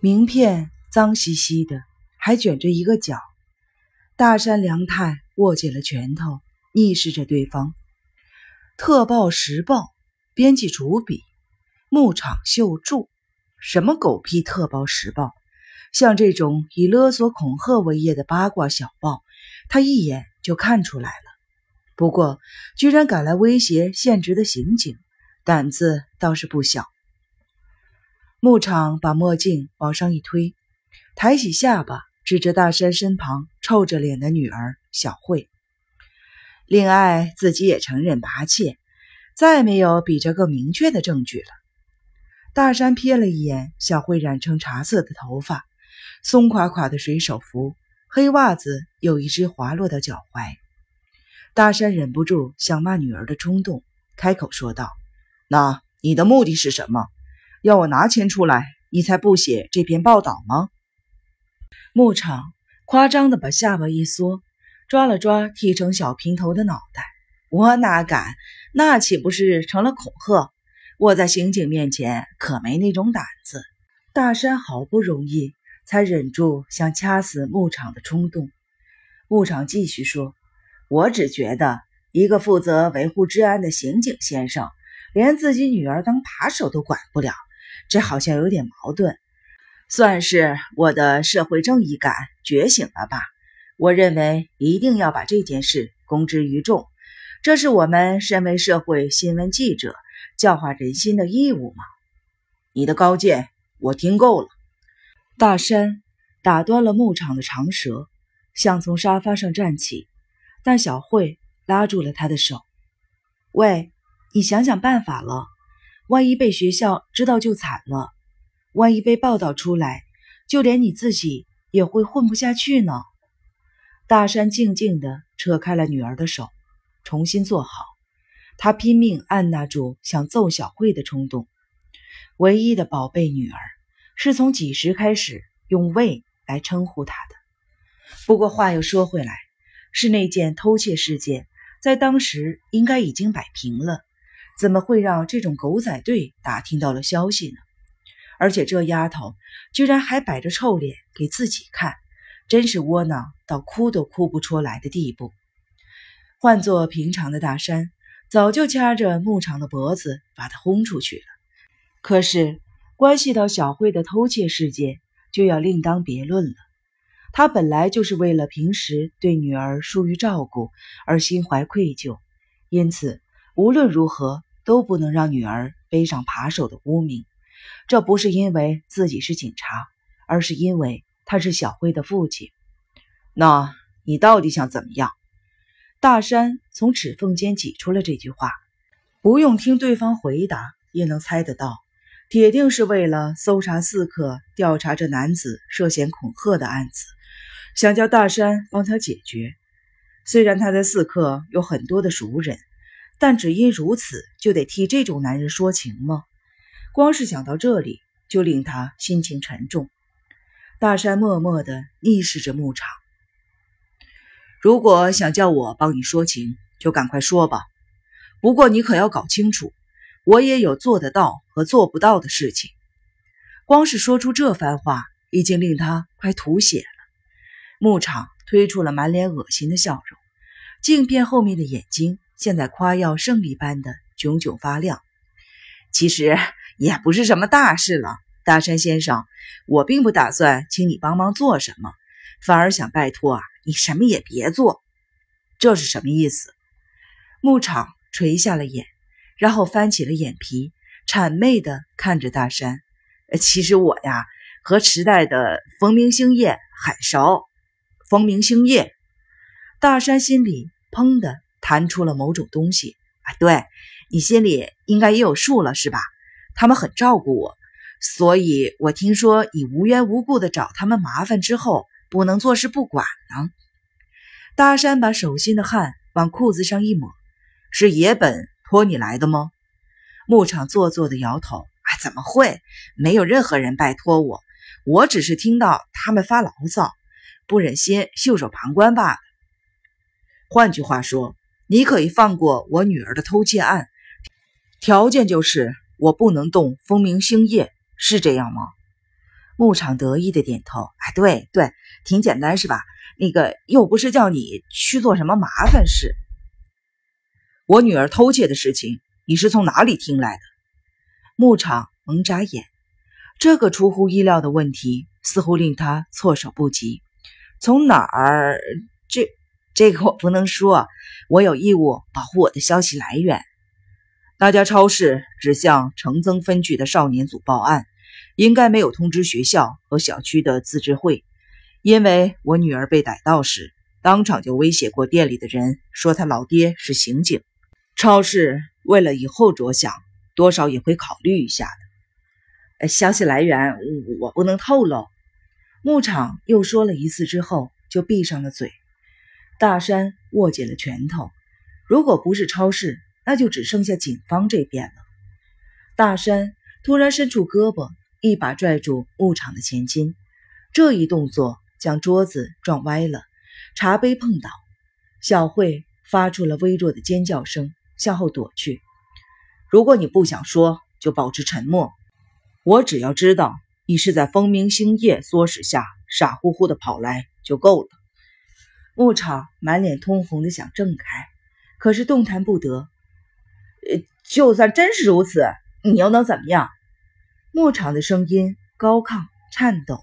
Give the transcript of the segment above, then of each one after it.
名片脏兮兮的，还卷着一个角。大山良太握紧了拳头，逆视着对方。特报时报编辑主笔牧场秀著，什么狗屁特报时报？像这种以勒索恐吓为业的八卦小报，他一眼就看出来了。不过，居然敢来威胁现职的刑警，胆子倒是不小。牧场把墨镜往上一推，抬起下巴，指着大山身旁臭着脸的女儿小慧。另外，自己也承认扒窃，再没有比这更明确的证据了。大山瞥了一眼小慧染成茶色的头发，松垮垮的水手服，黑袜子有一只滑落到脚踝。大山忍不住想骂女儿的冲动，开口说道：“那你的目的是什么？”要我拿钱出来，你才不写这篇报道吗？牧场夸张的把下巴一缩，抓了抓剃成小平头的脑袋。我哪敢？那岂不是成了恐吓？我在刑警面前可没那种胆子。大山好不容易才忍住想掐死牧场的冲动。牧场继续说：“我只觉得，一个负责维护治安的刑警先生，连自己女儿当扒手都管不了。”这好像有点矛盾，算是我的社会正义感觉醒了吧？我认为一定要把这件事公之于众，这是我们身为社会新闻记者教化人心的义务嘛？你的高见我听够了。大山打断了牧场的长舌，想从沙发上站起，但小慧拉住了他的手：“喂，你想想办法了。”万一被学校知道就惨了，万一被报道出来，就连你自己也会混不下去呢。大山静静地扯开了女儿的手，重新坐好。他拼命按捺住想揍小慧的冲动。唯一的宝贝女儿，是从几时开始用“喂”来称呼她的？不过话又说回来，是那件偷窃事件，在当时应该已经摆平了。怎么会让这种狗仔队打听到了消息呢？而且这丫头居然还摆着臭脸给自己看，真是窝囊到哭都哭不出来的地步。换做平常的大山，早就掐着牧场的脖子把他轰出去了。可是关系到小慧的偷窃事件，就要另当别论了。他本来就是为了平时对女儿疏于照顾而心怀愧疚，因此无论如何。都不能让女儿背上扒手的污名，这不是因为自己是警察，而是因为他是小辉的父亲。那你到底想怎么样？大山从齿缝间挤出了这句话，不用听对方回答也能猜得到，铁定是为了搜查刺客调查这男子涉嫌恐吓的案子，想叫大山帮他解决。虽然他在四客有很多的熟人。但只因如此，就得替这种男人说情吗？光是想到这里，就令他心情沉重。大山默默地逆视着牧场。如果想叫我帮你说情，就赶快说吧。不过你可要搞清楚，我也有做得到和做不到的事情。光是说出这番话，已经令他快吐血了。牧场推出了满脸恶心的笑容，镜片后面的眼睛。现在夸耀胜利般的炯炯发亮，其实 也不是什么大事了，大山先生，我并不打算请你帮忙做什么，反而想拜托啊，你什么也别做。这是什么意思？牧场垂下了眼，然后翻起了眼皮，谄媚的看着大山。其实我呀，和时代的风明星夜很熟。风明星夜，大山心里砰的。弹出了某种东西啊！对你心里应该也有数了，是吧？他们很照顾我，所以我听说你无缘无故的找他们麻烦之后，不能坐视不管呢。大山把手心的汗往裤子上一抹，是野本托你来的吗？牧场做作的摇头啊，怎么会？没有任何人拜托我，我只是听到他们发牢骚，不忍心袖手旁观罢了。换句话说。你可以放过我女儿的偷窃案，条件就是我不能动风明星夜，是这样吗？牧场得意的点头：“哎，对对，挺简单是吧？那个又不是叫你去做什么麻烦事。我女儿偷窃的事情，你是从哪里听来的？”牧场猛眨眼，这个出乎意料的问题似乎令他措手不及。从哪儿？这这个我不能说，我有义务保护我的消息来源。那家超市只向城增分局的少年组报案，应该没有通知学校和小区的自治会。因为我女儿被逮到时，当场就威胁过店里的人，说他老爹是刑警。超市为了以后着想，多少也会考虑一下的。消息来源我不能透露。牧场又说了一次之后，就闭上了嘴。大山握紧了拳头。如果不是超市，那就只剩下警方这边了。大山突然伸出胳膊，一把拽住牧场的前襟，这一动作将桌子撞歪了，茶杯碰倒。小慧发出了微弱的尖叫声，向后躲去。如果你不想说，就保持沉默。我只要知道你是在风明星夜唆使下傻乎乎的跑来就够了。牧场满脸通红的想挣开，可是动弹不得。呃，就算真是如此，你又能怎么样？牧场的声音高亢颤抖，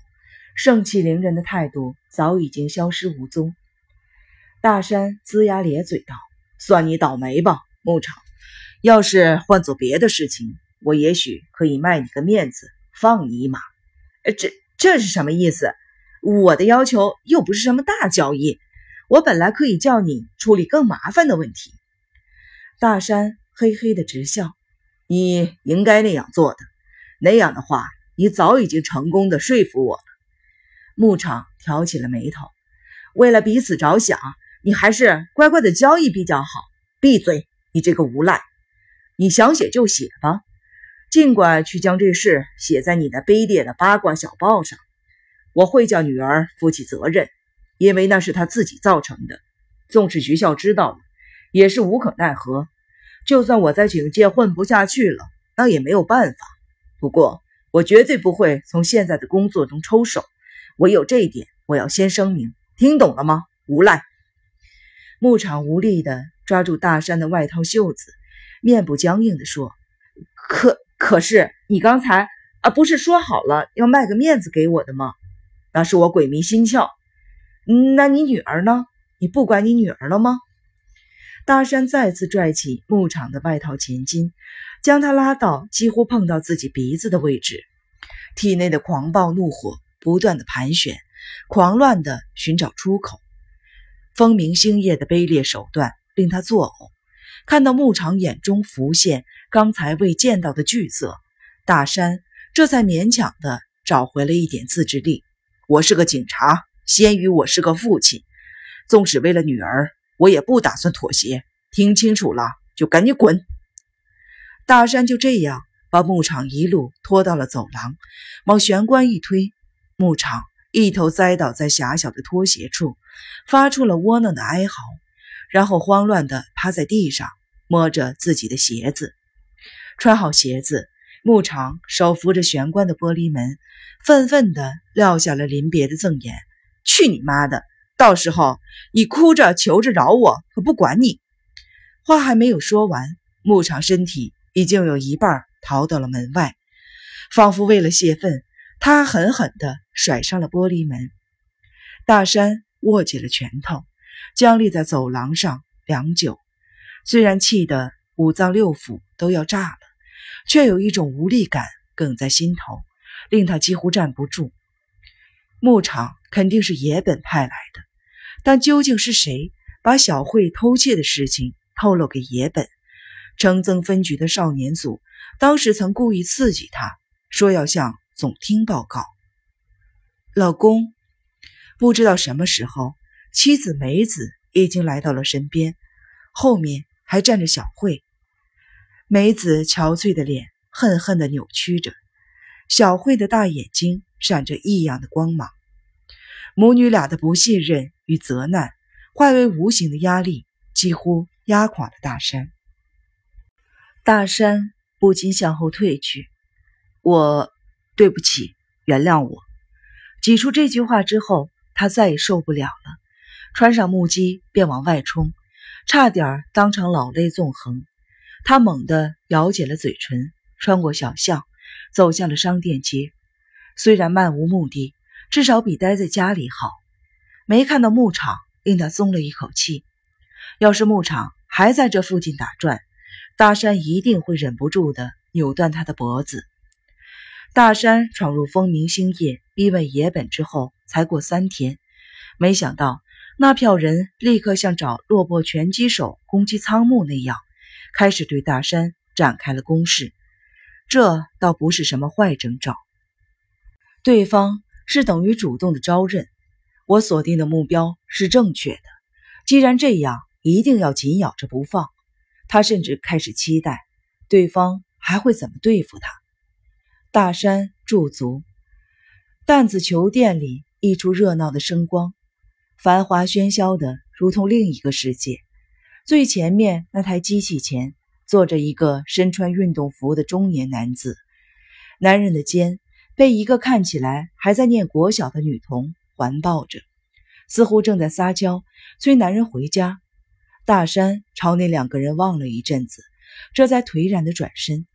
盛气凌人的态度早已经消失无踪。大山龇牙咧嘴道：“算你倒霉吧，牧场。要是换做别的事情，我也许可以卖你个面子，放你一马。呃，这这是什么意思？我的要求又不是什么大交易，我本来可以叫你处理更麻烦的问题。”大山。嘿嘿的直笑，你应该那样做的。那样的话，你早已经成功的说服我了。牧场挑起了眉头，为了彼此着想，你还是乖乖的交易比较好。闭嘴，你这个无赖！你想写就写吧，尽管去将这事写在你的卑劣的八卦小报上。我会叫女儿负起责任，因为那是他自己造成的。纵使学校知道了，也是无可奈何。就算我在警界混不下去了，那也没有办法。不过，我绝对不会从现在的工作中抽手。唯有这一点，我要先声明。听懂了吗？无赖！牧场无力地抓住大山的外套袖子，面部僵硬地说：“可可是，你刚才啊，不是说好了要卖个面子给我的吗？那是我鬼迷心窍。那你女儿呢？你不管你女儿了吗？”大山再次拽起牧场的外套前襟，将他拉到几乎碰到自己鼻子的位置，体内的狂暴怒火不断的盘旋，狂乱的寻找出口。风明星夜的卑劣手段令他作呕。看到牧场眼中浮现刚才未见到的惧色，大山这才勉强的找回了一点自制力。我是个警察，先于我是个父亲，纵使为了女儿。我也不打算妥协，听清楚了就赶紧滚！大山就这样把牧场一路拖到了走廊，往玄关一推，牧场一头栽倒在狭小的拖鞋处，发出了窝囊的哀嚎，然后慌乱地趴在地上，摸着自己的鞋子。穿好鞋子，牧场手扶着玄关的玻璃门，愤愤地撂下了临别的赠言：“去你妈的！”到时候你哭着求着饶我，可不管你。话还没有说完，牧场身体已经有一半逃到了门外，仿佛为了泄愤，他狠狠地甩上了玻璃门。大山握紧了拳头，僵立在走廊上良久。虽然气得五脏六腑都要炸了，却有一种无力感梗在心头，令他几乎站不住。牧场肯定是野本派来的。但究竟是谁把小慧偷窃的事情透露给野本？城增分局的少年组当时曾故意刺激他，说要向总厅报告。老公，不知道什么时候，妻子梅子已经来到了身边，后面还站着小慧。梅子憔悴的脸恨恨地扭曲着，小慧的大眼睛闪着异样的光芒。母女俩的不信任。与责难化为无形的压力，几乎压垮了大山。大山不禁向后退去。我，对不起，原谅我。挤出这句话之后，他再也受不了了，穿上木屐便往外冲，差点当场老泪纵横。他猛地咬紧了嘴唇，穿过小巷，走向了商店街。虽然漫无目的，至少比待在家里好。没看到牧场，令他松了一口气。要是牧场还在这附近打转，大山一定会忍不住的扭断他的脖子。大山闯入风明星夜逼问野本之后，才过三天，没想到那票人立刻像找落魄拳击手攻击仓木那样，开始对大山展开了攻势。这倒不是什么坏征兆。对方是等于主动的招认，我锁定的目标是正确的。既然这样，一定要紧咬着不放。他甚至开始期待对方还会怎么对付他。大山驻足，弹子球店里溢出热闹的声光，繁华喧嚣的如同另一个世界。最前面那台机器前坐着一个身穿运动服的中年男子，男人的肩。被一个看起来还在念国小的女童环抱着，似乎正在撒娇催男人回家。大山朝那两个人望了一阵子，这才颓然的转身。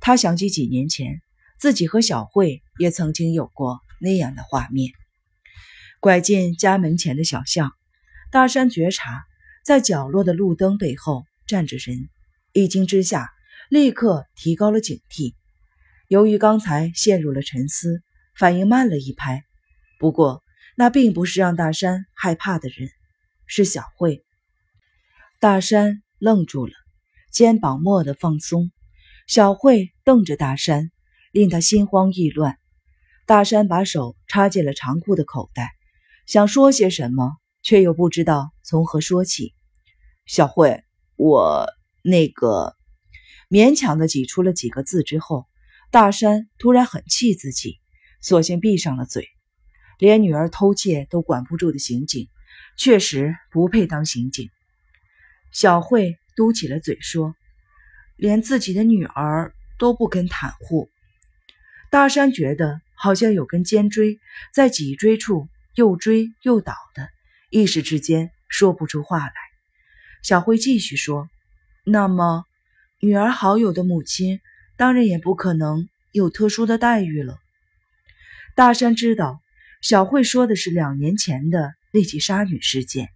他想起几年前自己和小慧也曾经有过那样的画面。拐进家门前的小巷，大山觉察在角落的路灯背后站着人，一惊之下，立刻提高了警惕。由于刚才陷入了沉思，反应慢了一拍。不过，那并不是让大山害怕的人，是小慧。大山愣住了，肩膀蓦地放松。小慧瞪着大山，令他心慌意乱。大山把手插进了长裤的口袋，想说些什么，却又不知道从何说起。小慧，我那个……勉强的挤出了几个字之后。大山突然很气自己，索性闭上了嘴。连女儿偷窃都管不住的刑警，确实不配当刑警。小慧嘟起了嘴说：“连自己的女儿都不肯袒护。”大山觉得好像有根尖锥在脊椎处又追又倒的，一时之间说不出话来。小慧继续说：“那么，女儿好友的母亲？”当然也不可能有特殊的待遇了。大山知道小慧说的是两年前的那起杀女事件，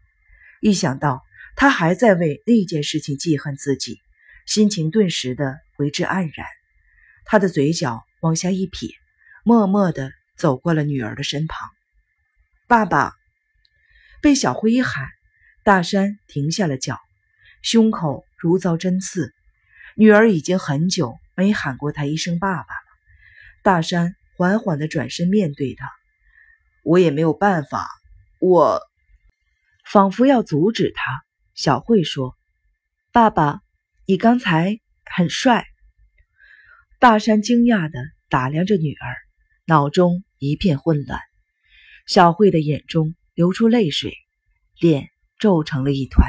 一想到他还在为那件事情记恨自己，心情顿时的为之黯然。他的嘴角往下一撇，默默的走过了女儿的身旁。爸爸被小慧一喊，大山停下了脚，胸口如遭针刺。女儿已经很久。没喊过他一声爸爸了。大山缓缓地转身面对他，我也没有办法。我仿佛要阻止他。小慧说：“爸爸，你刚才很帅。”大山惊讶地打量着女儿，脑中一片混乱。小慧的眼中流出泪水，脸皱成了一团。